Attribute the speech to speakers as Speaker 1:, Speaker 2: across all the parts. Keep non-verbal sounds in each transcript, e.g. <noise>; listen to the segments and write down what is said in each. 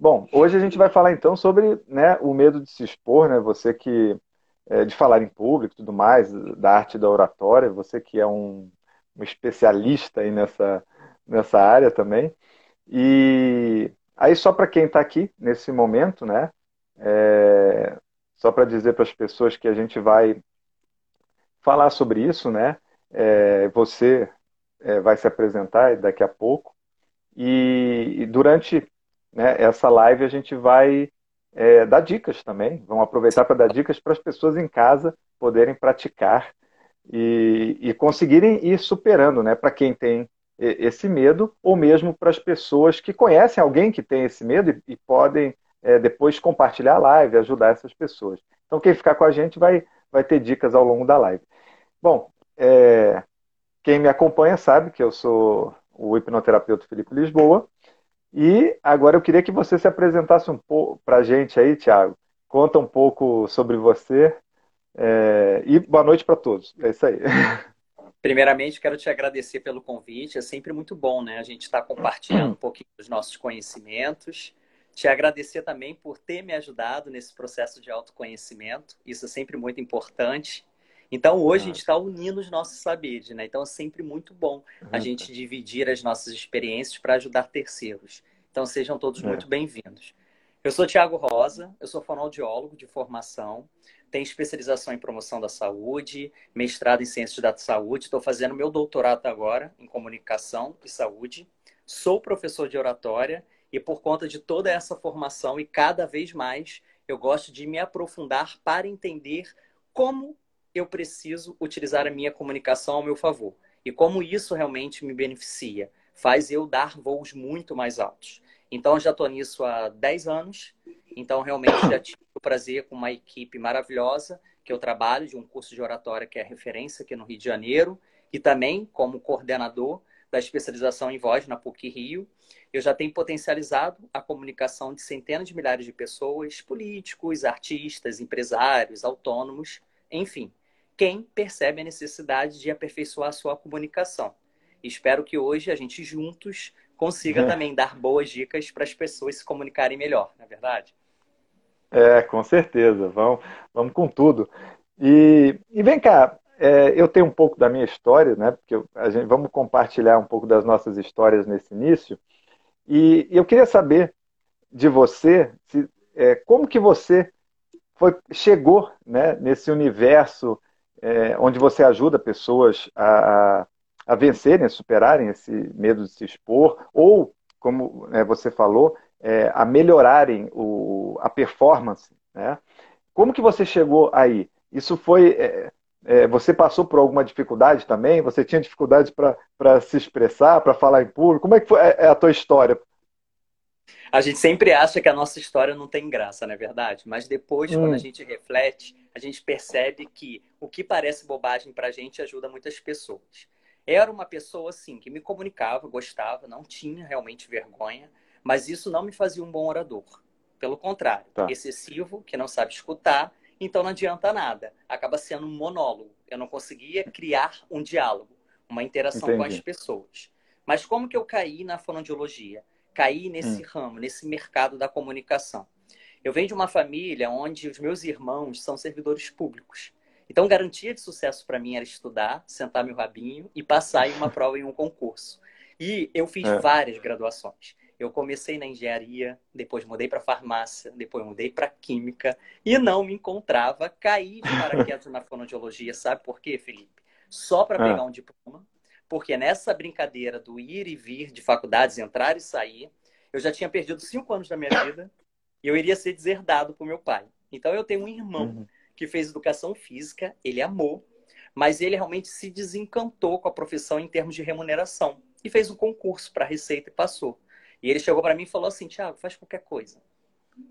Speaker 1: Bom, hoje a gente vai falar então sobre né, o medo de se expor, né? Você que é, de falar em público, tudo mais, da arte da oratória, você que é um, um especialista aí nessa nessa área também. E aí só para quem está aqui nesse momento, né? É, só para dizer para as pessoas que a gente vai falar sobre isso, né? É, você é, vai se apresentar daqui a pouco e, e durante né, essa live a gente vai é, dar dicas também. Vamos aproveitar para dar dicas para as pessoas em casa poderem praticar e, e conseguirem ir superando, né? Para quem tem esse medo, ou mesmo para as pessoas que conhecem alguém que tem esse medo e, e podem é, depois compartilhar a live, ajudar essas pessoas. Então, quem ficar com a gente vai, vai ter dicas ao longo da live. Bom, é, quem me acompanha sabe que eu sou o hipnoterapeuta Felipe Lisboa. E agora eu queria que você se apresentasse um pouco para a gente aí, Tiago. Conta um pouco sobre você. É, e boa noite para todos. É isso aí. <laughs>
Speaker 2: Primeiramente, quero te agradecer pelo convite. É sempre muito bom, né? A gente está compartilhando um pouquinho dos nossos conhecimentos. Te agradecer também por ter me ajudado nesse processo de autoconhecimento. Isso é sempre muito importante. Então, hoje a gente está unindo os nossos saberes, né? Então, é sempre muito bom a uhum. gente dividir as nossas experiências para ajudar terceiros. Então, sejam todos é. muito bem-vindos. Eu sou Tiago Rosa, eu sou fonoaudiólogo de formação, tenho especialização em promoção da saúde, mestrado em ciências da saúde, estou fazendo meu doutorado agora em comunicação e saúde, sou professor de oratória e por conta de toda essa formação e cada vez mais eu gosto de me aprofundar para entender como eu preciso utilizar a minha comunicação ao meu favor e como isso realmente me beneficia, faz eu dar voos muito mais altos. Então, já estou nisso há 10 anos. Então, realmente, já tive o prazer com uma equipe maravilhosa que eu trabalho, de um curso de oratória que é referência aqui no Rio de Janeiro, e também como coordenador da especialização em voz na PUC Rio. Eu já tenho potencializado a comunicação de centenas de milhares de pessoas, políticos, artistas, empresários, autônomos, enfim, quem percebe a necessidade de aperfeiçoar a sua comunicação. Espero que hoje a gente juntos consiga é. também dar boas dicas para as pessoas se comunicarem melhor, não é verdade?
Speaker 1: É, com certeza. Vamos, vamos com tudo. E, e vem cá, é, eu tenho um pouco da minha história, né? Porque a gente vamos compartilhar um pouco das nossas histórias nesse início. E, e eu queria saber de você, se, é, como que você foi, chegou né, nesse universo é, onde você ajuda pessoas a, a vencerem, a superarem esse medo de se expor, ou, como né, você falou, é, a melhorarem o, a performance. Né? Como que você chegou aí? Isso foi. É, é, você passou por alguma dificuldade também? Você tinha dificuldade para se expressar, para falar em público? Como é que foi é, a tua história?
Speaker 2: A gente sempre acha que a nossa história não tem graça, não é verdade? Mas depois, hum. quando a hum. gente reflete, a gente percebe que o que parece bobagem para a gente ajuda muitas pessoas. Era uma pessoa, assim, que me comunicava, gostava, não tinha realmente vergonha, mas isso não me fazia um bom orador. Pelo contrário, tá. excessivo, que não sabe escutar, então não adianta nada. Acaba sendo um monólogo. Eu não conseguia criar um diálogo, uma interação Entendi. com as pessoas. Mas como que eu caí na fonoaudiologia? Caí nesse hum. ramo, nesse mercado da comunicação. Eu venho de uma família onde os meus irmãos são servidores públicos. Então, garantia de sucesso para mim era estudar, sentar meu rabinho e passar em uma <laughs> prova em um concurso. E eu fiz é. várias graduações. Eu comecei na engenharia, depois mudei para farmácia, depois mudei para química e não me encontrava. Caí de <laughs> paraquedas na fonoaudiologia. Sabe por quê, Felipe? Só para pegar é. um diploma. Porque nessa brincadeira do ir e vir de faculdades, entrar e sair, eu já tinha perdido cinco anos da minha vida e eu iria ser deserdado por meu pai. Então eu tenho um irmão uhum que fez educação física, ele amou, mas ele realmente se desencantou com a profissão em termos de remuneração e fez um concurso para Receita e passou. E ele chegou para mim e falou assim: Tiago, faz qualquer coisa.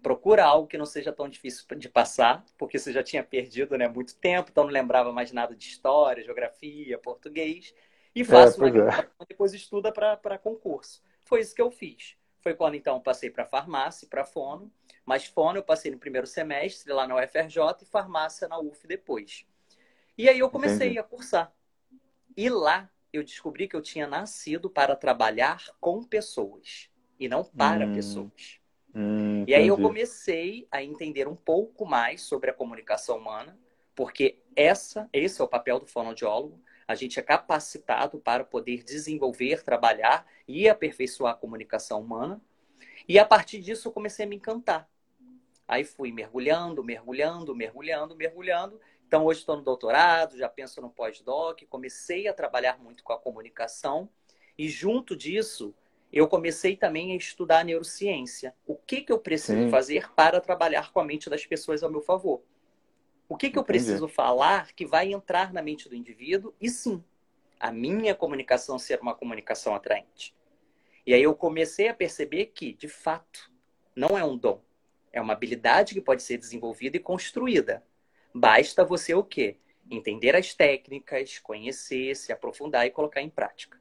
Speaker 2: Procura algo que não seja tão difícil de passar, porque você já tinha perdido né, muito tempo, então não lembrava mais nada de história, geografia, português. E faça é, uma é. depois estuda para concurso. Foi isso que eu fiz. Foi quando então passei para farmácia, para fono. Mas fono eu passei no primeiro semestre lá na UFRJ e farmácia na UF depois. E aí eu comecei Entendi. a cursar. E lá eu descobri que eu tinha nascido para trabalhar com pessoas e não para hum. pessoas. Hum, e aí eu comecei a entender um pouco mais sobre a comunicação humana, porque essa, esse é o papel do fonoaudiólogo. A gente é capacitado para poder desenvolver, trabalhar e aperfeiçoar a comunicação humana. E a partir disso eu comecei a me encantar. Aí fui mergulhando, mergulhando, mergulhando, mergulhando. Então hoje estou no doutorado, já penso no pós-doc, comecei a trabalhar muito com a comunicação e junto disso eu comecei também a estudar a neurociência. O que, que eu preciso Sim. fazer para trabalhar com a mente das pessoas ao meu favor? O que, que eu preciso falar que vai entrar na mente do indivíduo? E sim, a minha comunicação ser uma comunicação atraente. E aí eu comecei a perceber que, de fato, não é um dom. É uma habilidade que pode ser desenvolvida e construída. Basta você o quê? Entender as técnicas, conhecer, se aprofundar e colocar em prática.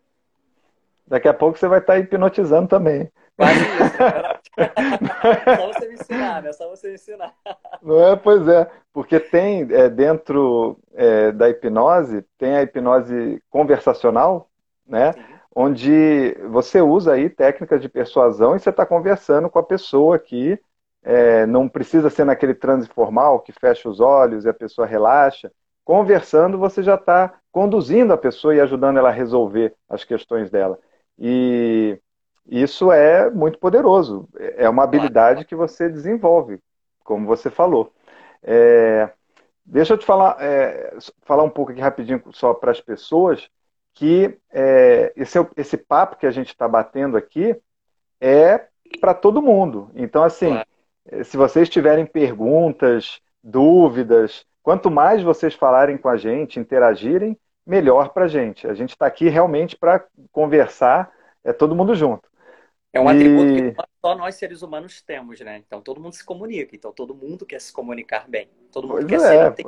Speaker 1: Daqui a pouco você vai estar hipnotizando também.
Speaker 2: Quase isso. Né? <laughs> <laughs> Só você me ensinar, né? Só você me ensinar.
Speaker 1: Não é? Pois é. Porque tem é, dentro é, da hipnose, tem a hipnose conversacional, né? Sim. Onde você usa aí técnicas de persuasão e você está conversando com a pessoa aqui. É, não precisa ser naquele transe formal que fecha os olhos e a pessoa relaxa. Conversando, você já está conduzindo a pessoa e ajudando ela a resolver as questões dela. E isso é muito poderoso. É uma habilidade que você desenvolve, como você falou. É, deixa eu te falar, é, falar um pouco aqui rapidinho só para as pessoas que é, esse, esse papo que a gente está batendo aqui é para todo mundo. Então, assim, claro. se vocês tiverem perguntas, dúvidas, quanto mais vocês falarem com a gente, interagirem, melhor para a gente. A gente está aqui realmente para conversar, é todo mundo junto.
Speaker 2: É um e... atributo que só nós seres humanos temos, né? Então todo mundo se comunica, então todo mundo quer se comunicar bem. Todo mundo pois quer é, ser.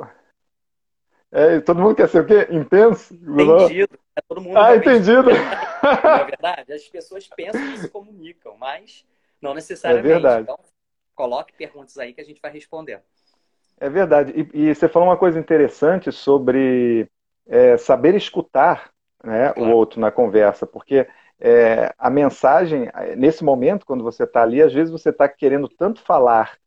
Speaker 1: É, todo mundo quer ser o quê? Intenso?
Speaker 2: Entendido. É todo mundo
Speaker 1: ah, entendido. <laughs>
Speaker 2: Não é verdade? As pessoas pensam que se comunicam, mas não necessariamente.
Speaker 1: É verdade.
Speaker 2: Então, coloque perguntas aí que a gente vai responder.
Speaker 1: É verdade. E, e você falou uma coisa interessante sobre é, saber escutar né, claro. o outro na conversa, porque é, a mensagem, nesse momento, quando você está ali, às vezes você está querendo tanto falar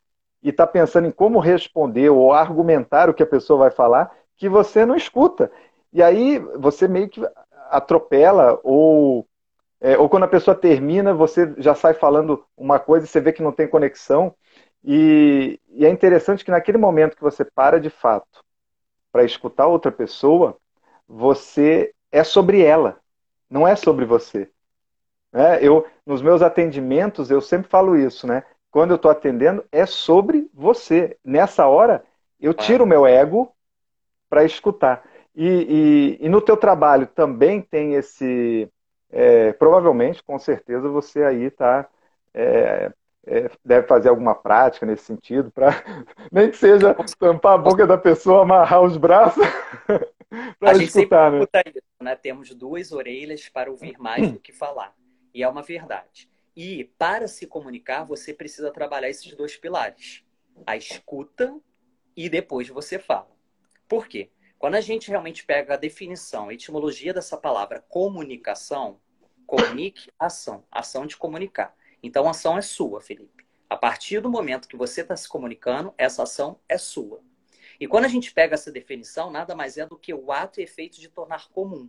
Speaker 1: e está pensando em como responder ou argumentar o que a pessoa vai falar, que você não escuta. E aí você meio que atropela, ou, é, ou quando a pessoa termina, você já sai falando uma coisa e você vê que não tem conexão. E, e é interessante que naquele momento que você para de fato para escutar outra pessoa, você é sobre ela, não é sobre você. É, eu, nos meus atendimentos, eu sempre falo isso, né? Quando eu estou atendendo, é sobre você. Nessa hora, eu tiro o meu ego para escutar. E, e, e, no teu trabalho também tem esse. É, provavelmente, com certeza, você aí está. É, é, deve fazer alguma prática nesse sentido, para <laughs> nem que seja tampar a boca da pessoa, amarrar os braços. <laughs>
Speaker 2: a gente escutar, sempre né? isso, né? Temos duas orelhas para ouvir mais do que falar. E é uma verdade. E para se comunicar, você precisa trabalhar esses dois pilares: a escuta e depois você fala. Por quê? Quando a gente realmente pega a definição, a etimologia dessa palavra comunicação, comunique, ação, ação de comunicar. Então a ação é sua, Felipe. A partir do momento que você está se comunicando, essa ação é sua. E quando a gente pega essa definição, nada mais é do que o ato e efeito de tornar comum.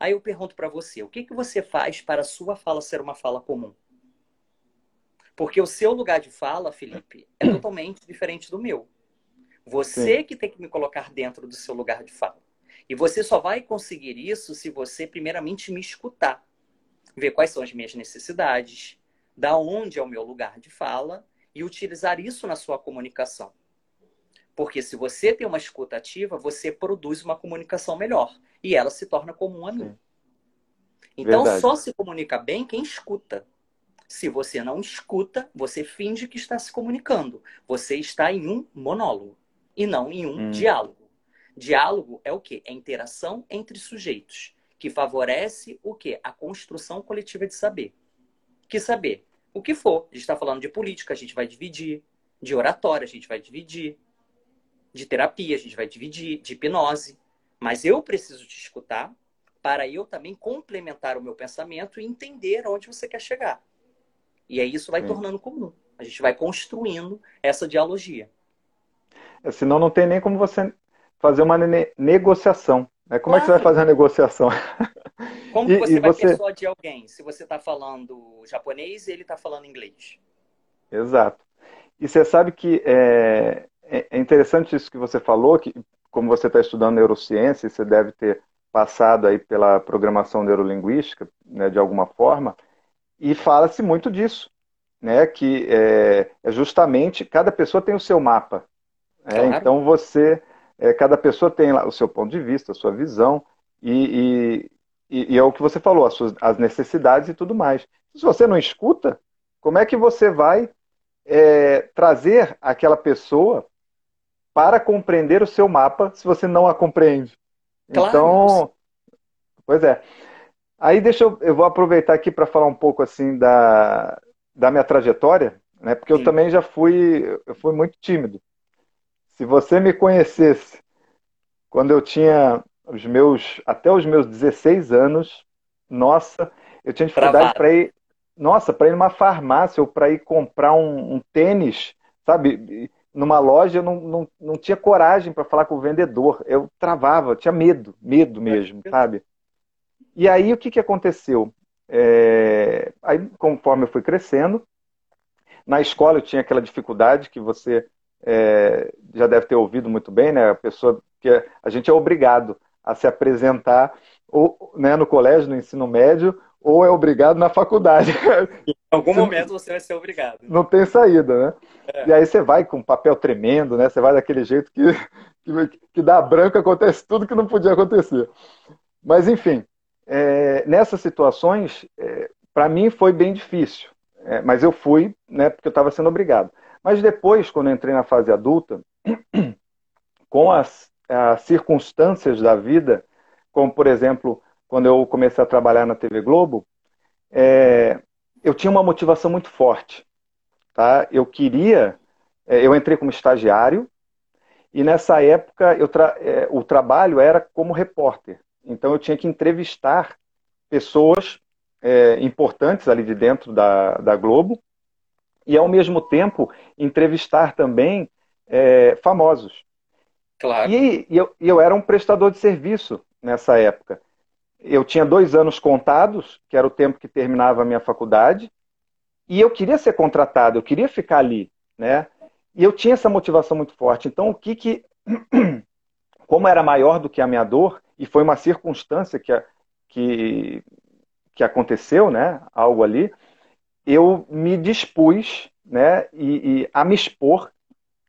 Speaker 2: Aí eu pergunto para você, o que, que você faz para a sua fala ser uma fala comum? Porque o seu lugar de fala, Felipe, é totalmente diferente do meu. Você Sim. que tem que me colocar dentro do seu lugar de fala. E você só vai conseguir isso se você, primeiramente, me escutar. Ver quais são as minhas necessidades, da onde é o meu lugar de fala e utilizar isso na sua comunicação. Porque se você tem uma escuta ativa, você produz uma comunicação melhor. E ela se torna comum a mim. Então, Verdade. só se comunica bem quem escuta. Se você não escuta, você finge que está se comunicando. Você está em um monólogo e não em um hum. diálogo. Diálogo é o quê? É interação entre sujeitos, que favorece o quê? A construção coletiva de saber. Que saber? O que for. A gente está falando de política, a gente vai dividir. De oratória, a gente vai dividir de terapia, a gente vai dividir, de hipnose. Mas eu preciso te escutar para eu também complementar o meu pensamento e entender onde você quer chegar. E aí isso vai Sim. tornando comum. A gente vai construindo essa dialogia.
Speaker 1: É, senão não tem nem como você fazer uma ne negociação. Né? Como claro. é que você vai fazer a negociação? <laughs>
Speaker 2: Como e, você e vai você... persuadir alguém se você está falando japonês e ele está falando inglês?
Speaker 1: Exato. E você sabe que é, é, é interessante isso que você falou, que como você está estudando neurociência, você deve ter passado aí pela programação neurolinguística, né, de alguma forma, e fala-se muito disso, né, que é, é, justamente cada pessoa tem o seu mapa, né, claro. então você, é, cada pessoa tem o seu ponto de vista, a sua visão, e, e, e, é o que você falou, as, suas, as necessidades e tudo mais. Se você não escuta, como é que você vai é, trazer aquela pessoa para compreender o seu mapa se você não a compreende? Claro. Então, pois é. Aí deixa eu, eu vou aproveitar aqui para falar um pouco assim da, da minha trajetória, né? Porque Sim. eu também já fui, eu fui muito tímido. Se você me conhecesse quando eu tinha os meus até os meus 16 anos, nossa, eu tinha dificuldade para ir, nossa, para ir numa farmácia ou para ir comprar um, um tênis, sabe? Numa loja, eu não, não, não tinha coragem para falar com o vendedor. Eu travava, eu tinha medo, medo mesmo, sabe? E aí o que, que aconteceu? É... Aí, conforme eu fui crescendo, na escola eu tinha aquela dificuldade que você é... já deve ter ouvido muito bem, né? A pessoa que a gente é obrigado a se apresentar ou, né, no colégio, no ensino médio, ou é obrigado na faculdade.
Speaker 2: Em algum você momento você vai ser obrigado.
Speaker 1: Não tem saída, né? É. E aí você vai com papel tremendo, né? Você vai daquele jeito que, que, que dá branco, acontece tudo que não podia acontecer. Mas, enfim, é, nessas situações, é, para mim foi bem difícil. É, mas eu fui, né, porque eu estava sendo obrigado. Mas depois, quando entrei na fase adulta, <clears throat> com as, as circunstâncias da vida, como, por exemplo, quando eu comecei a trabalhar na TV Globo, é, eu tinha uma motivação muito forte. Tá? Eu queria, é, eu entrei como estagiário e nessa época eu tra, é, o trabalho era como repórter. Então eu tinha que entrevistar pessoas é, importantes ali de dentro da, da Globo e ao mesmo tempo entrevistar também é, famosos.
Speaker 2: Claro.
Speaker 1: E, e, eu, e eu era um prestador de serviço nessa época eu tinha dois anos contados, que era o tempo que terminava a minha faculdade, e eu queria ser contratado, eu queria ficar ali, né? E eu tinha essa motivação muito forte. Então, o que que. <clears throat> Como era maior do que a minha dor, e foi uma circunstância que, que, que aconteceu, né? Algo ali, eu me dispus, né? E, e a me expor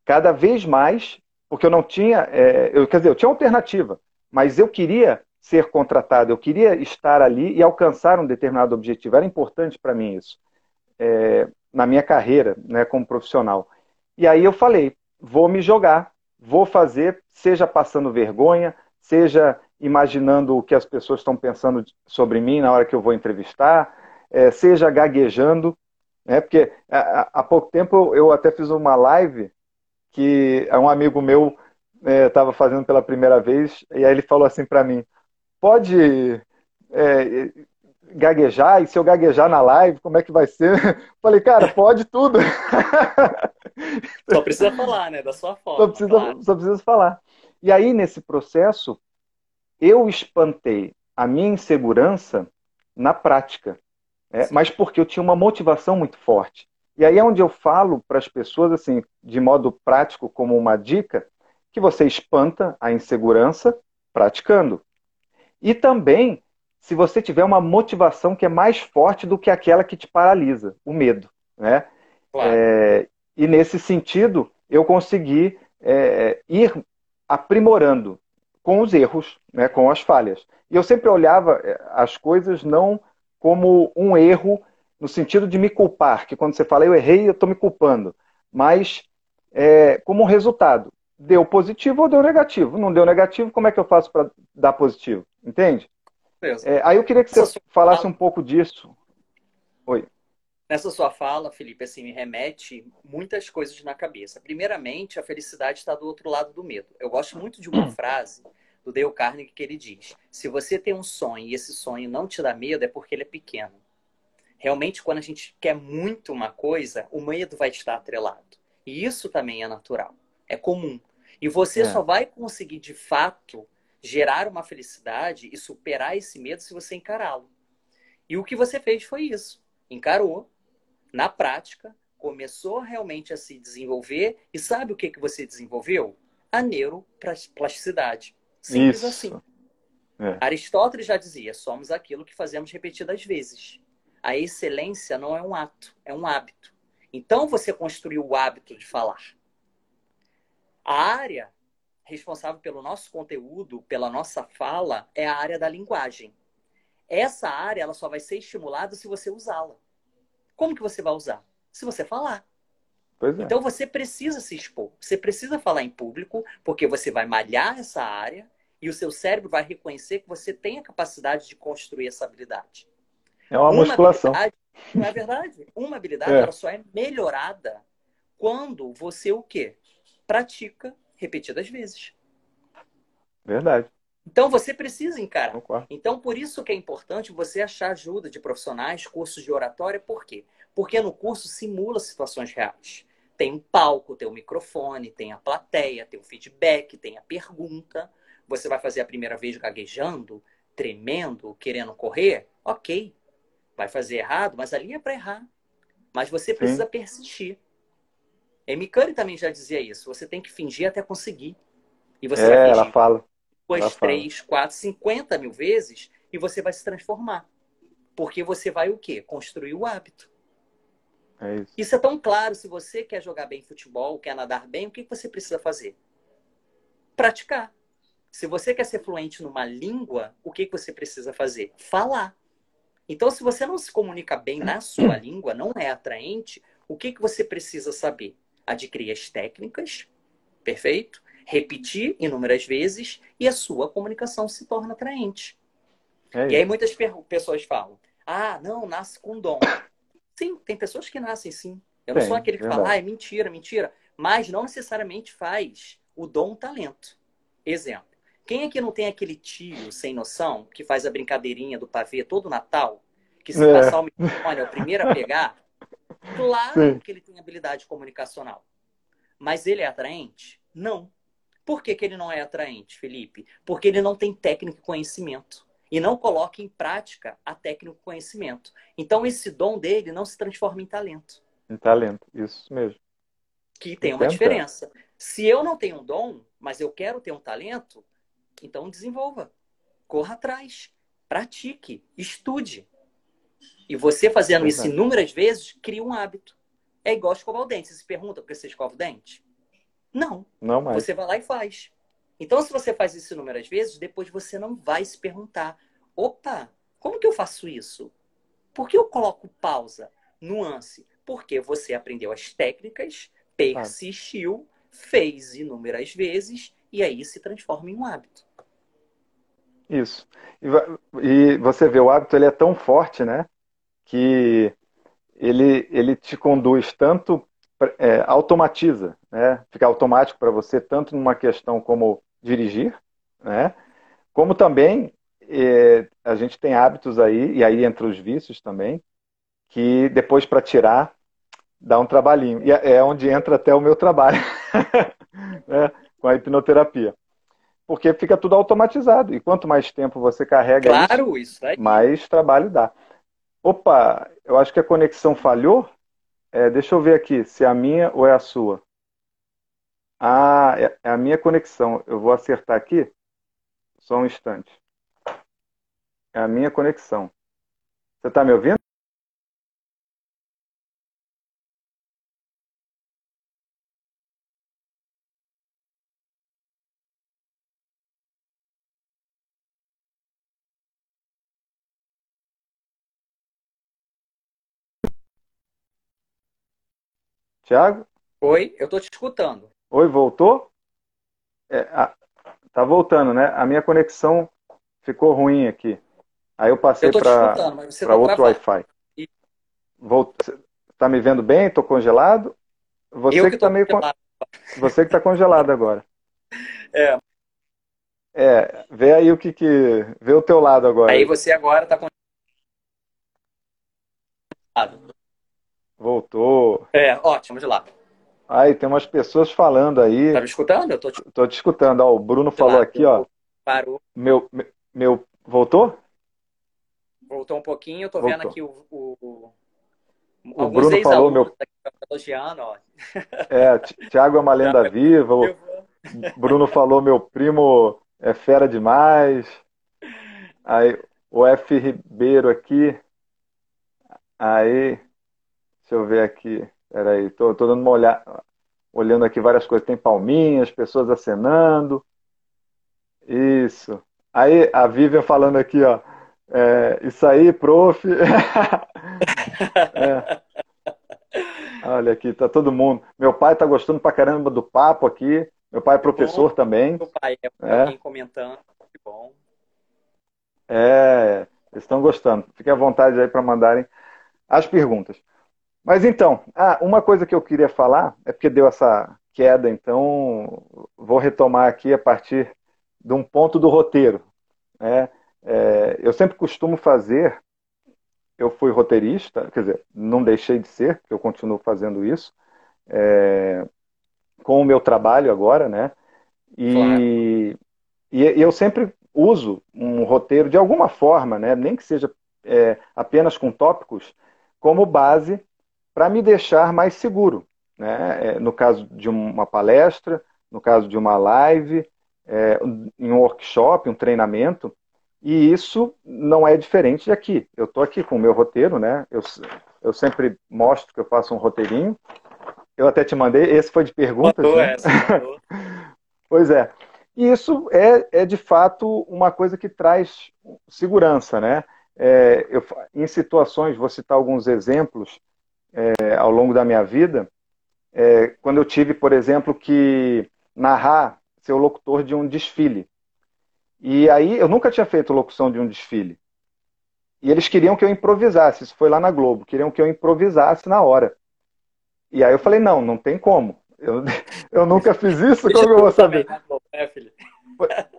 Speaker 1: cada vez mais, porque eu não tinha. É, eu, quer dizer, eu tinha alternativa, mas eu queria ser contratado, eu queria estar ali e alcançar um determinado objetivo. Era importante para mim isso, é, na minha carreira né, como profissional. E aí eu falei: vou me jogar, vou fazer, seja passando vergonha, seja imaginando o que as pessoas estão pensando sobre mim na hora que eu vou entrevistar, é, seja gaguejando, né? Porque há, pouco tempo eu, até fiz uma live que um amigo meu estava é, fazendo pela primeira vez e aí ele falou assim para mim: pode é, gaguejar? E se eu gaguejar na live, como é que vai ser? <laughs> Falei, cara, pode tudo.
Speaker 2: Só precisa falar, né? Da sua forma.
Speaker 1: Só precisa, claro. só precisa falar. E aí, nesse processo, eu espantei a minha insegurança na prática. É, mas porque eu tinha uma motivação muito forte. E aí é onde eu falo para as pessoas, assim, de modo prático, como uma dica, que você espanta a insegurança praticando. E também se você tiver uma motivação que é mais forte do que aquela que te paralisa, o medo. Né? Claro. É, e nesse sentido, eu consegui é, ir aprimorando com os erros, né, com as falhas. E eu sempre olhava é, as coisas não como um erro no sentido de me culpar, que quando você fala eu errei, eu estou me culpando, mas é, como um resultado. Deu positivo ou deu negativo? Não deu negativo, como é que eu faço para dar positivo? Entende? É, aí eu queria que você falasse fala... um pouco disso. Oi.
Speaker 2: Nessa sua fala, Felipe, assim, me remete muitas coisas na cabeça. Primeiramente, a felicidade está do outro lado do medo. Eu gosto muito de uma <clears throat> frase do Dale Carnegie que ele diz: se você tem um sonho e esse sonho não te dá medo, é porque ele é pequeno. Realmente, quando a gente quer muito uma coisa, o medo vai estar atrelado. E isso também é natural, é comum. E você é. só vai conseguir, de fato, gerar uma felicidade e superar esse medo se você encará-lo. E o que você fez foi isso. Encarou, na prática, começou realmente a se desenvolver. E sabe o que, que você desenvolveu? A neuroplasticidade. Simples isso. assim. É. Aristóteles já dizia: somos aquilo que fazemos repetidas vezes. A excelência não é um ato, é um hábito. Então você construiu o hábito de falar. A área responsável pelo nosso conteúdo, pela nossa fala, é a área da linguagem. Essa área ela só vai ser estimulada se você usá-la. Como que você vai usar? Se você falar. É. Então você precisa se expor, você precisa falar em público, porque você vai malhar essa área e o seu cérebro vai reconhecer que você tem a capacidade de construir essa habilidade.
Speaker 1: É uma, uma musculação.
Speaker 2: Não é verdade? Uma habilidade é. ela só é melhorada quando você o quê? Pratica repetidas vezes.
Speaker 1: Verdade.
Speaker 2: Então você precisa encarar. Concordo. Então por isso que é importante você achar ajuda de profissionais, cursos de oratória, por quê? Porque no curso simula situações reais. Tem um palco, tem um microfone, tem a plateia, tem o feedback, tem a pergunta. Você vai fazer a primeira vez gaguejando, tremendo, querendo correr? Ok. Vai fazer errado, mas ali é para errar. Mas você precisa Sim. persistir. Emicane também já dizia isso. Você tem que fingir até conseguir. E você
Speaker 1: é, vai fingir. Ela fala.
Speaker 2: Depois, ela três, fala. quatro, cinquenta mil vezes e você vai se transformar. Porque você vai o quê? Construir o hábito.
Speaker 1: É isso.
Speaker 2: isso é tão claro. Se você quer jogar bem futebol, quer nadar bem, o que você precisa fazer? Praticar. Se você quer ser fluente numa língua, o que você precisa fazer? Falar. Então, se você não se comunica bem na sua <coughs> língua, não é atraente, o que, que você precisa saber? Adquirir as técnicas, perfeito? Repetir inúmeras vezes e a sua comunicação se torna atraente. É e aí muitas pessoas falam: ah, não, nasce com dom. Sim, tem pessoas que nascem sim. Eu não tem, sou aquele que verdade. fala, ah, é mentira, mentira. Mas não necessariamente faz o dom talento. Exemplo. Quem aqui não tem aquele tio sem noção que faz a brincadeirinha do pavê todo Natal? Que se é. passar o microfone é o primeiro a pegar? Claro Sim. que ele tem habilidade comunicacional. Mas ele é atraente? Não. Por que, que ele não é atraente, Felipe? Porque ele não tem técnico e conhecimento. E não coloca em prática a técnico e conhecimento. Então, esse dom dele não se transforma em talento.
Speaker 1: Em talento, isso mesmo.
Speaker 2: Que tem uma diferença. Se eu não tenho um dom, mas eu quero ter um talento, então desenvolva. Corra atrás. Pratique. Estude. E você fazendo isso inúmeras vezes, cria um hábito. É igual escovar o dente. Você se pergunta por que você escova o dente? Não.
Speaker 1: Não mais.
Speaker 2: Você vai lá e faz. Então, se você faz isso inúmeras vezes, depois você não vai se perguntar: opa, como que eu faço isso? Por que eu coloco pausa, nuance? Porque você aprendeu as técnicas, persistiu, fez inúmeras vezes e aí se transforma em um hábito.
Speaker 1: Isso. E, você vê, o hábito ele é tão forte, né? Que ele, ele te conduz tanto, é, automatiza, né? fica automático para você, tanto numa questão como dirigir, né? como também é, a gente tem hábitos aí, e aí entre os vícios também, que depois para tirar dá um trabalhinho. E é, é onde entra até o meu trabalho, <laughs> né? com a hipnoterapia. Porque fica tudo automatizado. E quanto mais tempo você carrega
Speaker 2: claro,
Speaker 1: isso, isso mais trabalho dá. Opa, eu acho que a conexão falhou. É, deixa eu ver aqui se é a minha ou é a sua. Ah, é, é a minha conexão. Eu vou acertar aqui. Só um instante. É a minha conexão. Você está me ouvindo? Tiago?
Speaker 2: Oi, eu estou te escutando.
Speaker 1: Oi, voltou? É, a, tá voltando, né? A minha conexão ficou ruim aqui. Aí eu passei para tá outro Wi-Fi. E... Tá me vendo bem? Estou congelado? Você eu que, está meio congelado. Você que está congelado agora. <laughs>
Speaker 2: É.
Speaker 1: É, vê aí o que que vê o teu lado agora.
Speaker 2: Aí você agora está
Speaker 1: Voltou.
Speaker 2: É, ótimo, de lá.
Speaker 1: Aí, tem umas pessoas falando aí.
Speaker 2: Tá me escutando? Eu tô te,
Speaker 1: tô te escutando. Ó, o Bruno falou lá, aqui, ó.
Speaker 2: Parou.
Speaker 1: Meu, meu, voltou?
Speaker 2: Voltou um pouquinho, eu tô voltou. vendo aqui o. o,
Speaker 1: o, o Bruno falou meu.
Speaker 2: Elogiando, ó.
Speaker 1: É, Thiago é uma lenda <laughs> viva. O Bruno falou meu primo é fera demais. Aí, o F Ribeiro aqui. Aí, deixa eu ver aqui. Peraí, tô, tô dando uma olhada, olhando aqui várias coisas. Tem palminhas, pessoas acenando. Isso. Aí a Vivian falando aqui, ó. É, isso aí, prof. <laughs> é. Olha aqui, tá todo mundo. Meu pai tá gostando pra caramba do papo aqui. Meu pai é professor bom, também.
Speaker 2: Meu pai é, é. comentando. Que bom.
Speaker 1: É, eles estão gostando. Fique à vontade aí para mandarem as perguntas. Mas então, ah, uma coisa que eu queria falar, é porque deu essa queda, então vou retomar aqui a partir de um ponto do roteiro. Né? É, eu sempre costumo fazer, eu fui roteirista, quer dizer, não deixei de ser, porque eu continuo fazendo isso, é, com o meu trabalho agora, né? E, claro. e, eu sempre uso um roteiro de alguma forma, né? nem que seja é, apenas com tópicos, como base para me deixar mais seguro. Né? É, no caso de uma palestra, no caso de uma live, é, em um workshop, um treinamento, e isso não é diferente aqui. Eu estou aqui com o meu roteiro, né? Eu, eu sempre mostro que eu faço um roteirinho. Eu até te mandei, esse foi de perguntas. né? essa, <laughs> pois é. E isso é, é de fato uma coisa que traz segurança, né? É, eu, em situações, vou citar alguns exemplos é, ao longo da minha vida, é, quando eu tive, por exemplo, que narrar, ser o locutor de um desfile. E aí eu nunca tinha feito locução de um desfile. E eles queriam que eu improvisasse, isso foi lá na Globo, queriam que eu improvisasse na hora. E aí eu falei, não, não tem como. Eu, <laughs> eu nunca fiz isso, como eu vou saber? Né,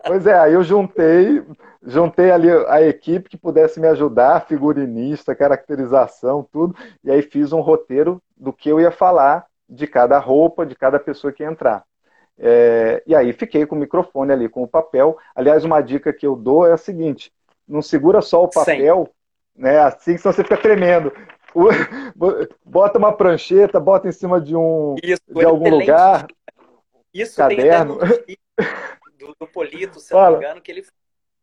Speaker 1: pois é, aí eu juntei, juntei ali a equipe que pudesse me ajudar, figurinista, caracterização, tudo, e aí fiz um roteiro do que eu ia falar de cada roupa, de cada pessoa que ia entrar. É, e aí fiquei com o microfone ali, com o papel. Aliás, uma dica que eu dou é a seguinte: não segura só o papel, Sim. né? Assim, senão você fica tremendo. Bota uma prancheta, bota em cima de um Isso, de algum lugar.
Speaker 2: Isso caderno. tem <laughs> do, do Polito, se Fala. não me engano, que ele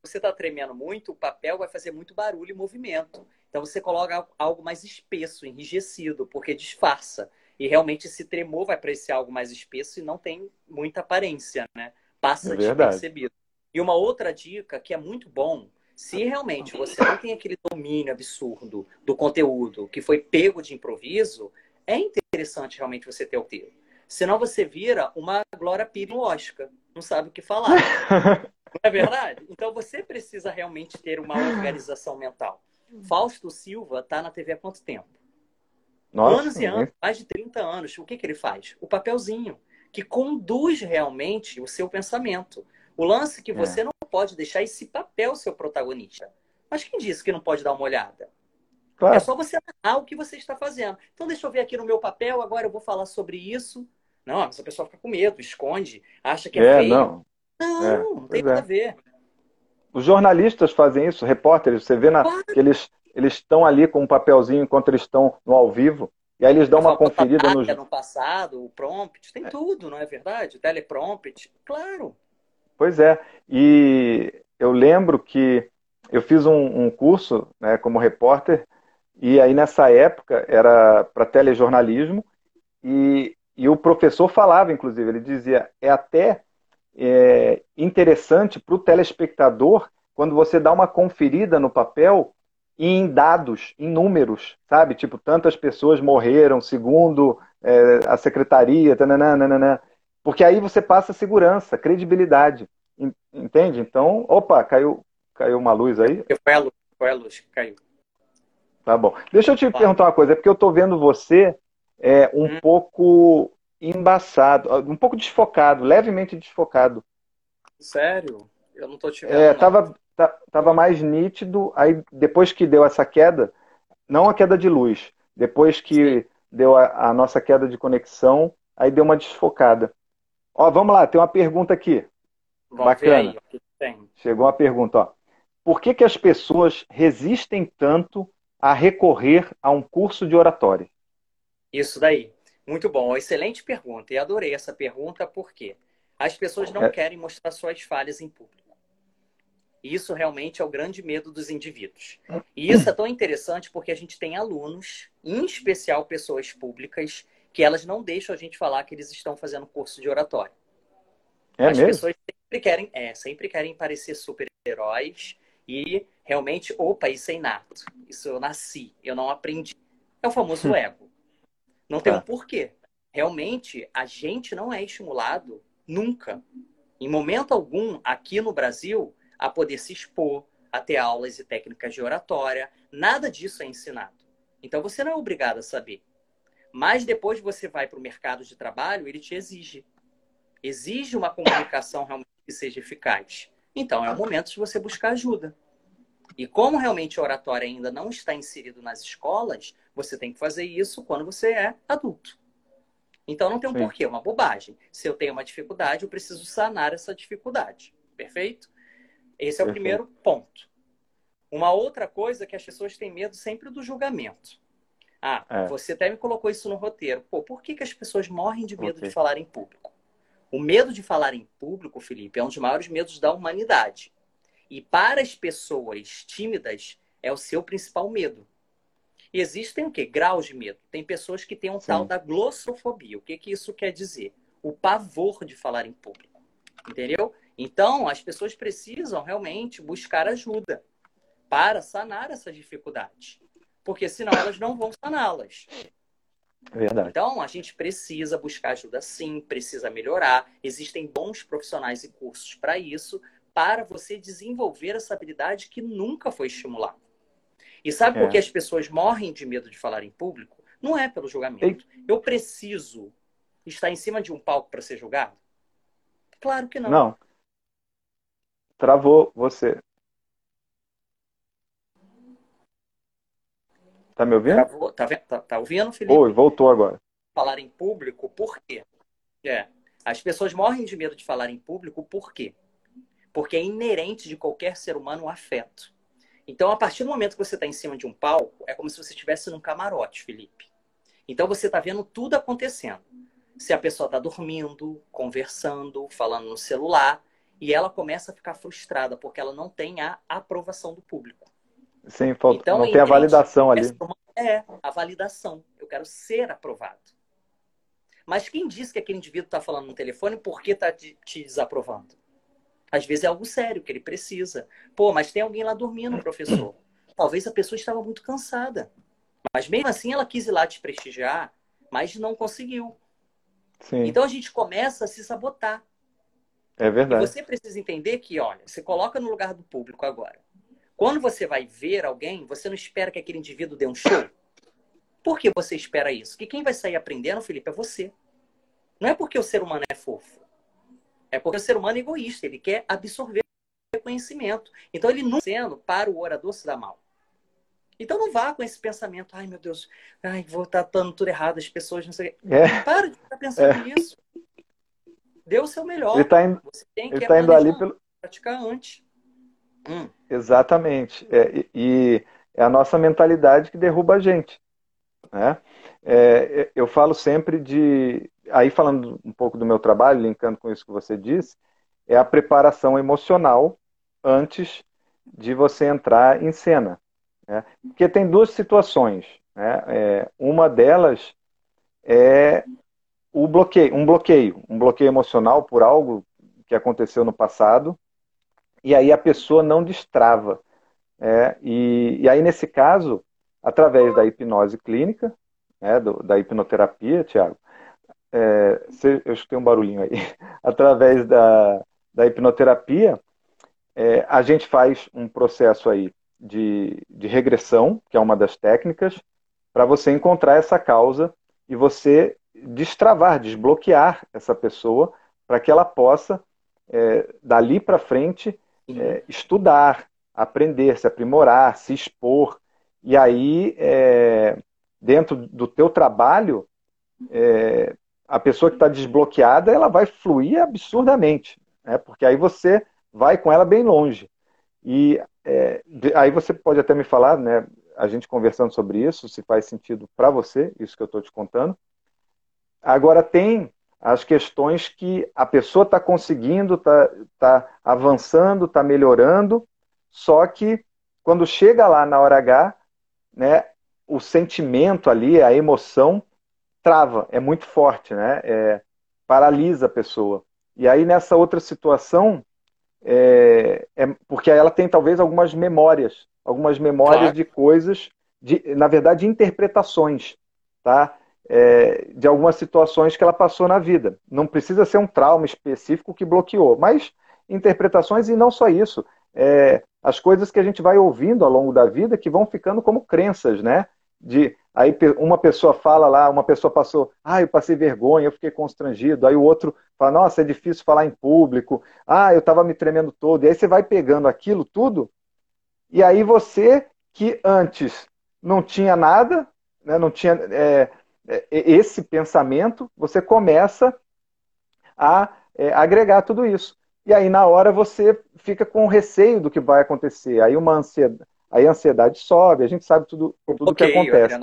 Speaker 2: você está tremendo muito, o papel vai fazer muito barulho e movimento. Então você coloca algo mais espesso, enrijecido, porque disfarça. E realmente esse tremor vai para esse algo mais espesso e não tem muita aparência, né? Passa é despercebido. E uma outra dica que é muito bom, se realmente você não tem aquele domínio absurdo do conteúdo que foi pego de improviso, é interessante realmente você ter o teu. Senão você vira uma Glória Pires no Oscar. Não sabe o que falar. <laughs> não é verdade? Então você precisa realmente ter uma organização mental. Fausto Silva está na TV há quanto tempo? Nossa, anos e anos, mais de 30 anos. O que, que ele faz? O papelzinho, que conduz realmente o seu pensamento. O lance que é. você é. não pode deixar esse papel ser o protagonista. Mas quem disse que não pode dar uma olhada? Claro. É só você narrar o que você está fazendo. Então, deixa eu ver aqui no meu papel, agora eu vou falar sobre isso. Não, essa pessoa fica com medo, esconde, acha que é, é feio. Não, não, é, não tem nada é. a ver.
Speaker 1: Os jornalistas fazem isso, repórteres, você vê na, claro. que eles eles estão ali com um papelzinho enquanto eles estão no ao vivo, e aí eles dão uma conferida no...
Speaker 2: no passado, o prompt, tem é. tudo, não é verdade? O teleprompt, claro.
Speaker 1: Pois é, e eu lembro que eu fiz um, um curso né, como repórter, e aí nessa época era para telejornalismo, e e o professor falava, inclusive, ele dizia: é até é, interessante para o telespectador quando você dá uma conferida no papel em dados, em números, sabe? Tipo, tantas pessoas morreram segundo é, a secretaria, tananana, porque aí você passa segurança, credibilidade, entende? Então, opa, caiu, caiu uma luz aí.
Speaker 2: Foi a luz, foi a luz, caiu.
Speaker 1: Tá bom. Deixa eu te perguntar uma coisa, é porque eu estou vendo você é, um hum. pouco embaçado, um pouco desfocado, levemente desfocado.
Speaker 2: Sério? Eu não tô te
Speaker 1: vendo. É, tava, tava mais nítido, aí depois que deu essa queda, não a queda de luz, Depois que Sim. deu a, a, nossa queda de conexão, aí deu uma desfocada. Ó, vamos lá, tem uma pergunta aqui. Vamos Bacana. Chegou uma pergunta, ó. Por que, que as pessoas resistem tanto a recorrer a um curso de oratória?
Speaker 2: Isso daí. Muito bom. Excelente pergunta. E adorei essa pergunta porque as pessoas não é... querem mostrar suas falhas em público. Isso realmente é o grande medo dos indivíduos. E isso é tão interessante porque a gente tem alunos, em especial pessoas públicas, que elas não deixam a gente falar que eles estão fazendo curso de oratório. É As mesmo? pessoas sempre querem, é, sempre querem parecer super-heróis e realmente, opa, isso é inato. Isso eu nasci, eu não aprendi. É o famoso ego. Não tem um tá. porquê. Realmente, a gente não é estimulado nunca, em momento algum, aqui no Brasil, a poder se expor, a ter aulas e técnicas de oratória. Nada disso é ensinado. Então você não é obrigado a saber. Mas depois você vai para o mercado de trabalho, ele te exige. Exige uma comunicação realmente que seja eficaz. Então é o momento de você buscar ajuda. E como realmente a oratória ainda não está inserido nas escolas, você tem que fazer isso quando você é adulto. Então não tem um Sim. porquê, é uma bobagem. Se eu tenho uma dificuldade, eu preciso sanar essa dificuldade. Perfeito? Esse é o primeiro ponto. Uma outra coisa é que as pessoas têm medo sempre do julgamento. Ah, é. você até me colocou isso no roteiro. Pô, por que, que as pessoas morrem de medo okay. de falar em público? O medo de falar em público, Felipe, é um dos maiores medos da humanidade. E para as pessoas tímidas, é o seu principal medo. E existem o quê? Graus de medo. Tem pessoas que têm um Sim. tal da glossofobia. O que, que isso quer dizer? O pavor de falar em público. Entendeu? Então, as pessoas precisam realmente buscar ajuda para sanar essas dificuldades. Porque senão elas não vão saná-las.
Speaker 1: Verdade.
Speaker 2: Então, a gente precisa buscar ajuda sim, precisa melhorar. Existem bons profissionais e cursos para isso, para você desenvolver essa habilidade que nunca foi estimulada. E sabe é. por que as pessoas morrem de medo de falar em público? Não é pelo julgamento. Eu preciso estar em cima de um palco para ser julgado? Claro que não.
Speaker 1: Não. Travou você. Tá me ouvindo?
Speaker 2: Travou, tá, tá, tá ouvindo, Felipe?
Speaker 1: Oi, voltou agora.
Speaker 2: Falar em público, por quê? É. As pessoas morrem de medo de falar em público, por quê? Porque é inerente de qualquer ser humano o afeto. Então, a partir do momento que você está em cima de um palco, é como se você estivesse num camarote, Felipe. Então, você está vendo tudo acontecendo. Se a pessoa está dormindo, conversando, falando no celular, e ela começa a ficar frustrada porque ela não tem a aprovação do público.
Speaker 1: Sim, falta, então, não tem a validação ali.
Speaker 2: É, a validação. Eu quero ser aprovado. Mas quem diz que aquele indivíduo está falando no telefone por que está te desaprovando? Às vezes é algo sério que ele precisa. Pô, mas tem alguém lá dormindo, professor. Talvez a pessoa estava muito cansada. Mas mesmo assim ela quis ir lá te prestigiar, mas não conseguiu. Sim. Então a gente começa a se sabotar.
Speaker 1: É verdade.
Speaker 2: E você precisa entender que, olha, você coloca no lugar do público agora. Quando você vai ver alguém, você não espera que aquele indivíduo dê um show. Por que você espera isso? Que quem vai sair aprendendo, Felipe, é você. Não é porque o ser humano é fofo. É porque o ser humano é egoísta. Ele quer absorver conhecimento. Então ele não sendo para o orador se dá mal. Então não vá com esse pensamento, ai meu Deus, ai, vou estar dando tudo errado, as pessoas não sei. É. Para de estar pensando é. nisso. Dê o seu melhor.
Speaker 1: Ele está in... tá indo ali pelo.
Speaker 2: Praticar antes.
Speaker 1: Hum. Exatamente. É, e é a nossa mentalidade que derruba a gente. Né? É, eu falo sempre de. Aí, falando um pouco do meu trabalho, linkando com isso que você disse, é a preparação emocional antes de você entrar em cena. Né? Porque tem duas situações. Né? É, uma delas é o bloqueio, um bloqueio, um bloqueio emocional por algo que aconteceu no passado, e aí a pessoa não destrava. É, e, e aí, nesse caso, através da hipnose clínica, né, do, da hipnoterapia, Tiago, é, eu escutei um barulhinho aí, <laughs> através da, da hipnoterapia, é, a gente faz um processo aí de, de regressão, que é uma das técnicas, para você encontrar essa causa e você destravar, desbloquear essa pessoa para que ela possa, é, dali para frente, é, estudar, aprender, se aprimorar, se expor. E aí, é, dentro do teu trabalho, é, a pessoa que está desbloqueada, ela vai fluir absurdamente, né? porque aí você vai com ela bem longe. E é, aí você pode até me falar, né, a gente conversando sobre isso, se faz sentido para você, isso que eu estou te contando. Agora tem as questões que a pessoa está conseguindo, está tá avançando, está melhorando, só que quando chega lá na hora H, né, o sentimento ali, a emoção, trava, é muito forte, né? É, paralisa a pessoa. E aí nessa outra situação, é, é, porque ela tem talvez algumas memórias, algumas memórias claro. de coisas, de, na verdade, interpretações, tá? É, de algumas situações que ela passou na vida. Não precisa ser um trauma específico que bloqueou, mas interpretações e não só isso. É, as coisas que a gente vai ouvindo ao longo da vida que vão ficando como crenças, né? De aí uma pessoa fala lá, uma pessoa passou, ah, eu passei vergonha, eu fiquei constrangido. Aí o outro fala, nossa, é difícil falar em público. Ah, eu estava me tremendo todo. E aí você vai pegando aquilo tudo. E aí você que antes não tinha nada, né, não tinha é, é, esse pensamento, você começa a é, agregar tudo isso. E aí, na hora, você fica com receio do que vai acontecer. Aí, uma ansiedade, aí a ansiedade sobe, a gente sabe tudo o tudo okay, que acontece.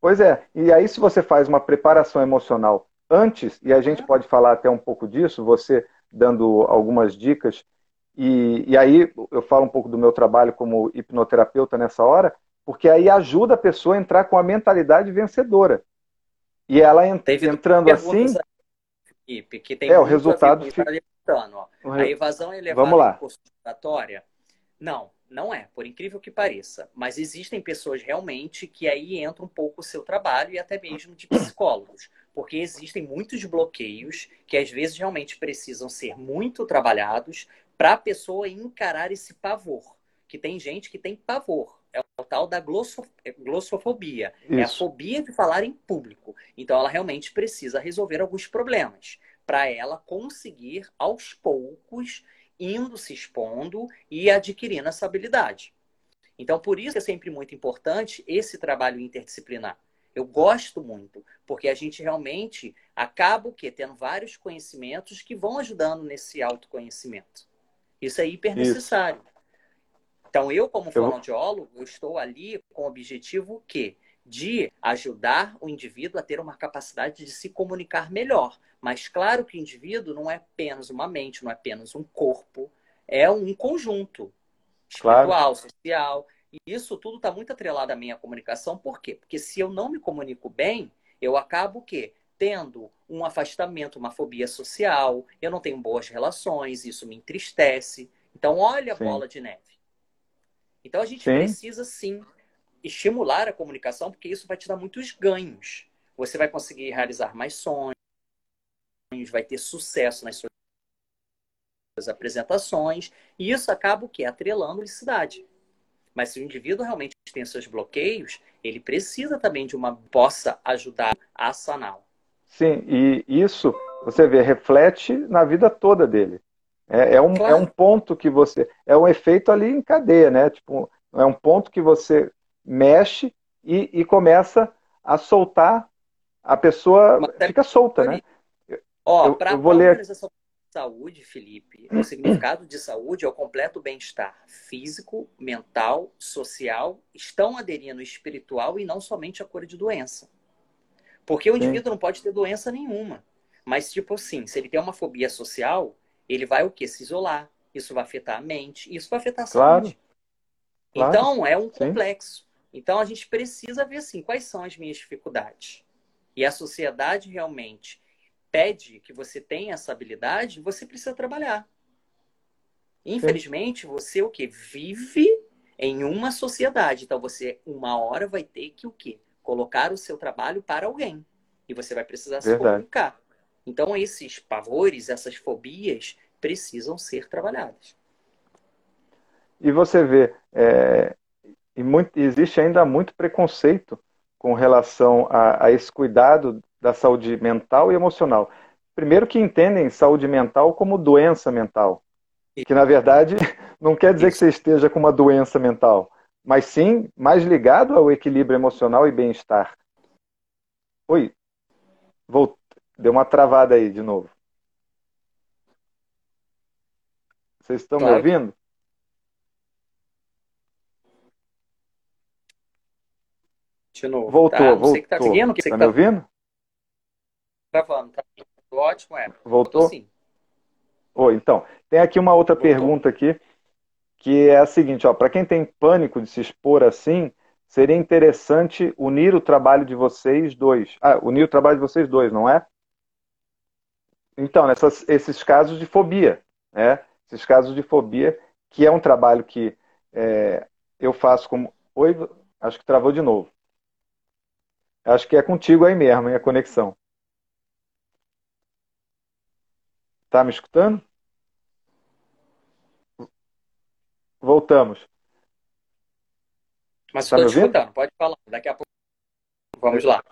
Speaker 1: Pois é. E aí, se você faz uma preparação emocional antes, e a gente pode falar até um pouco disso, você dando algumas dicas, e, e aí eu falo um pouco do meu trabalho como hipnoterapeuta nessa hora, porque aí ajuda a pessoa a entrar com a mentalidade vencedora. E ela ent Teve entrando assim.
Speaker 2: Que tem é, o resultado. Fica... A evasão elevada
Speaker 1: Vamos lá.
Speaker 2: em? Não, não é, por incrível que pareça. Mas existem pessoas realmente que aí entra um pouco o seu trabalho e até mesmo de psicólogos. Porque existem muitos bloqueios que às vezes realmente precisam ser muito trabalhados para a pessoa encarar esse pavor. Que tem gente que tem pavor é o tal da é, glossofobia. Isso. É a fobia de falar em público. Então, ela realmente precisa resolver alguns problemas para ela conseguir, aos poucos, indo se expondo e adquirindo essa habilidade. Então, por isso é sempre muito importante esse trabalho interdisciplinar. Eu gosto muito, porque a gente realmente acaba o quê? tendo vários conhecimentos que vão ajudando nesse autoconhecimento. Isso é hiper necessário. Isso. Então, eu, como fonoaudiólogo, eu estou ali com o objetivo que de ajudar o indivíduo a ter uma capacidade de se comunicar melhor. Mas claro que o indivíduo não é apenas uma mente, não é apenas um corpo, é um conjunto espiritual, claro. social. E isso tudo está muito atrelado à minha comunicação. Por quê? Porque se eu não me comunico bem, eu acabo o quê? Tendo um afastamento, uma fobia social, eu não tenho boas relações, isso me entristece. Então, olha a Sim. bola de neve. Então a gente sim. precisa sim estimular a comunicação, porque isso vai te dar muitos ganhos. Você vai conseguir realizar mais sonhos, vai ter sucesso nas suas apresentações, e isso acaba o quê? Atrelando a felicidade. Mas se o indivíduo realmente tem seus bloqueios, ele precisa também de uma possa ajudar a saná-lo.
Speaker 1: Sim, e isso você vê, reflete na vida toda dele. É, é, um, claro. é um ponto que você. É um efeito ali em cadeia, né? Tipo, é um ponto que você mexe e, e começa a soltar, a pessoa fica solta, né?
Speaker 2: Ó, para a organização de saúde, Felipe, o significado de saúde é o completo bem-estar físico, mental, social, estão aderindo espiritual e não somente a cura de doença. Porque o indivíduo Sim. não pode ter doença nenhuma. Mas, tipo assim, se ele tem uma fobia social, ele vai o quê? Se isolar. Isso vai afetar a mente, isso vai afetar a
Speaker 1: claro.
Speaker 2: saúde. Claro. Então, é um complexo. Sim. Então, a gente precisa ver, assim, quais são as minhas dificuldades. E a sociedade realmente pede que você tenha essa habilidade, você precisa trabalhar. Infelizmente, você o que vive em uma sociedade. Então você uma hora vai ter que o quê? Colocar o seu trabalho para alguém. E você vai precisar Verdade. se comunicar. Então, esses pavores, essas fobias precisam ser trabalhadas.
Speaker 1: E você vê, é, e muito, existe ainda muito preconceito com relação a, a, esse cuidado da saúde mental e emocional. Primeiro que entendem saúde mental como doença mental, que na verdade <laughs> não quer dizer que você esteja com uma doença mental, mas sim mais ligado ao equilíbrio emocional e bem-estar. Oi, Vou... deu uma travada aí de novo. Vocês estão claro. me ouvindo?
Speaker 2: De novo.
Speaker 1: Voltou, tá? voltou. Você que tá seguindo? Você tá me tá... ouvindo?
Speaker 2: Gravando, tá ótimo, é.
Speaker 1: Voltou? sim. Oi, então, tem aqui uma outra voltou. pergunta aqui, que é a seguinte, ó, para quem tem pânico de se expor assim, seria interessante unir o trabalho de vocês dois. Ah, unir o trabalho de vocês dois, não é? Então, nessas, esses casos de fobia, né? Esses casos de fobia, que é um trabalho que é, eu faço como. Oi, acho que travou de novo. Acho que é contigo aí mesmo, hein, a conexão. Tá me escutando? Voltamos.
Speaker 2: Mas estou tá te escutando, pode falar. Daqui a pouco. Vamos lá.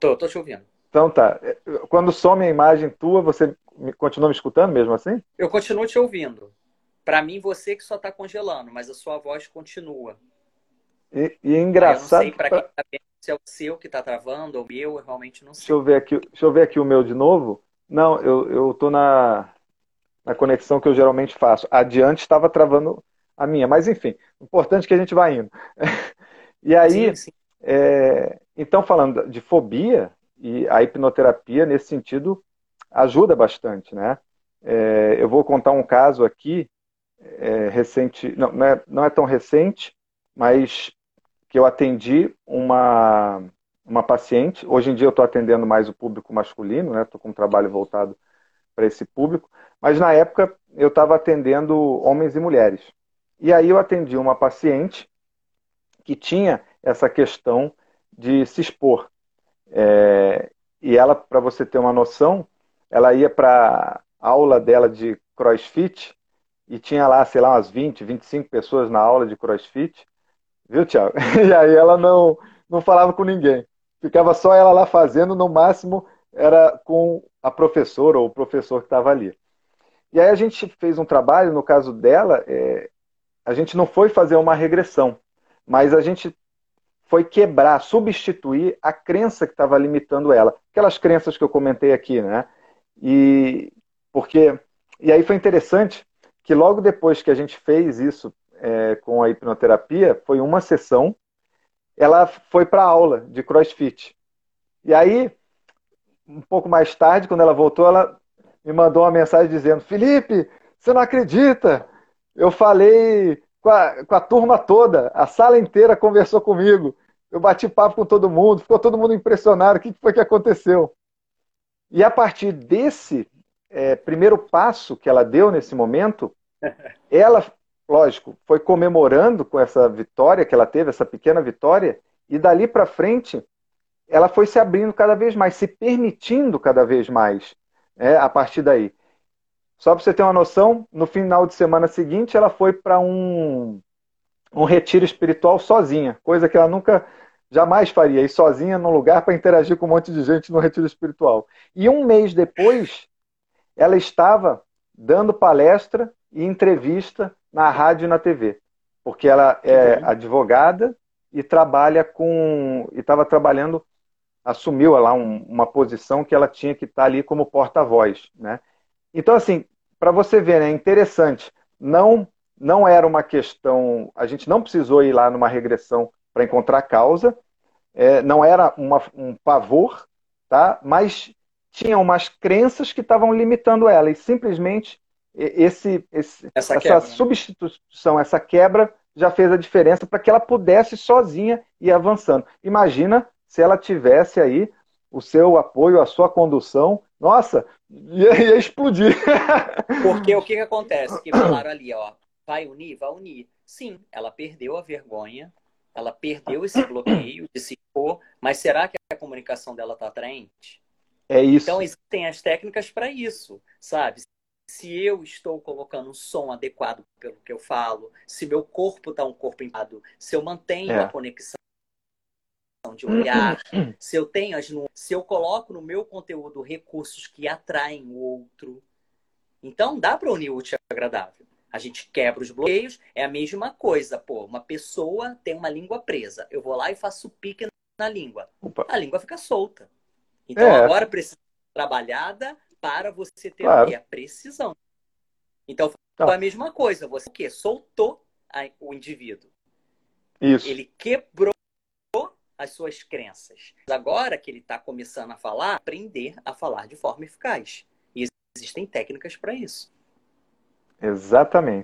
Speaker 2: Tô, tô te ouvindo.
Speaker 1: Então tá. Quando some a imagem tua, você continua me escutando mesmo assim?
Speaker 2: Eu continuo te ouvindo. Para mim, você que só está congelando, mas a sua voz continua.
Speaker 1: E, e é engraçado.
Speaker 2: Eu não sei para quem tá vendo se é o seu que está travando ou o meu, eu realmente não sei.
Speaker 1: Deixa eu ver aqui, deixa eu ver aqui o meu de novo. Não, eu, eu tô na, na conexão que eu geralmente faço. Adiante estava travando a minha, mas enfim, o importante é que a gente vai indo. <laughs> E aí, sim, sim. É, então falando de fobia, e a hipnoterapia, nesse sentido, ajuda bastante, né? É, eu vou contar um caso aqui, é, recente, não, não é, não é tão recente, mas que eu atendi uma, uma paciente. Hoje em dia eu estou atendendo mais o público masculino, né? Estou com um trabalho voltado para esse público. Mas na época eu estava atendendo homens e mulheres. E aí eu atendi uma paciente que tinha essa questão de se expor. É, e ela, para você ter uma noção, ela ia para aula dela de crossfit e tinha lá, sei lá, umas 20, 25 pessoas na aula de crossfit. Viu, Tiago? <laughs> E aí ela não, não falava com ninguém. Ficava só ela lá fazendo, no máximo era com a professora ou o professor que estava ali. E aí a gente fez um trabalho, no caso dela, é, a gente não foi fazer uma regressão. Mas a gente foi quebrar, substituir a crença que estava limitando ela. Aquelas crenças que eu comentei aqui, né? E porque e aí foi interessante que logo depois que a gente fez isso é, com a hipnoterapia, foi uma sessão, ela foi para a aula de CrossFit. E aí, um pouco mais tarde, quando ela voltou, ela me mandou uma mensagem dizendo: Felipe, você não acredita? Eu falei com a, com a turma toda, a sala inteira conversou comigo. Eu bati papo com todo mundo, ficou todo mundo impressionado. O que foi que aconteceu? E a partir desse é, primeiro passo que ela deu nesse momento, <laughs> ela, lógico, foi comemorando com essa vitória que ela teve, essa pequena vitória, e dali para frente ela foi se abrindo cada vez mais, se permitindo cada vez mais é, a partir daí. Só para você ter uma noção, no final de semana seguinte, ela foi para um, um retiro espiritual sozinha, coisa que ela nunca, jamais faria, ir sozinha num lugar para interagir com um monte de gente no retiro espiritual. E um mês depois, ela estava dando palestra e entrevista na rádio e na TV, porque ela é advogada e trabalha com. e estava trabalhando, assumiu lá um, uma posição que ela tinha que estar ali como porta-voz. Né? Então, assim, para você ver, né, é interessante. Não, não era uma questão. A gente não precisou ir lá numa regressão para encontrar causa. É, não era uma, um pavor, tá? Mas tinha umas crenças que estavam limitando ela e simplesmente esse, esse essa, essa substituição, essa quebra já fez a diferença para que ela pudesse sozinha ir avançando. Imagina se ela tivesse aí o seu apoio, a sua condução, nossa, ia, ia explodir. <laughs>
Speaker 2: Porque o que, que acontece? Que falaram ali, ó, vai unir? Vai unir. Sim, ela perdeu a vergonha, ela perdeu esse bloqueio de se mas será que a comunicação dela está atraente?
Speaker 1: É isso.
Speaker 2: Então existem as técnicas para isso, sabe? Se eu estou colocando um som adequado pelo que eu falo, se meu corpo está um corpo empado, se eu mantenho é. a conexão de olhar, se eu tenho as se eu coloco no meu conteúdo recursos que atraem o outro. Então dá para unir o útil agradável. A gente quebra os bloqueios, é a mesma coisa, pô. Uma pessoa tem uma língua presa. Eu vou lá e faço pique na língua. Opa. A língua fica solta. Então é. agora precisa ser trabalhada para você ter claro. a precisão. Então foi a mesma coisa. Você o quê? Soltou a, o indivíduo.
Speaker 1: Isso.
Speaker 2: Ele quebrou as suas crenças. Agora que ele está começando a falar, aprender a falar de forma eficaz. E existem técnicas para isso.
Speaker 1: Exatamente.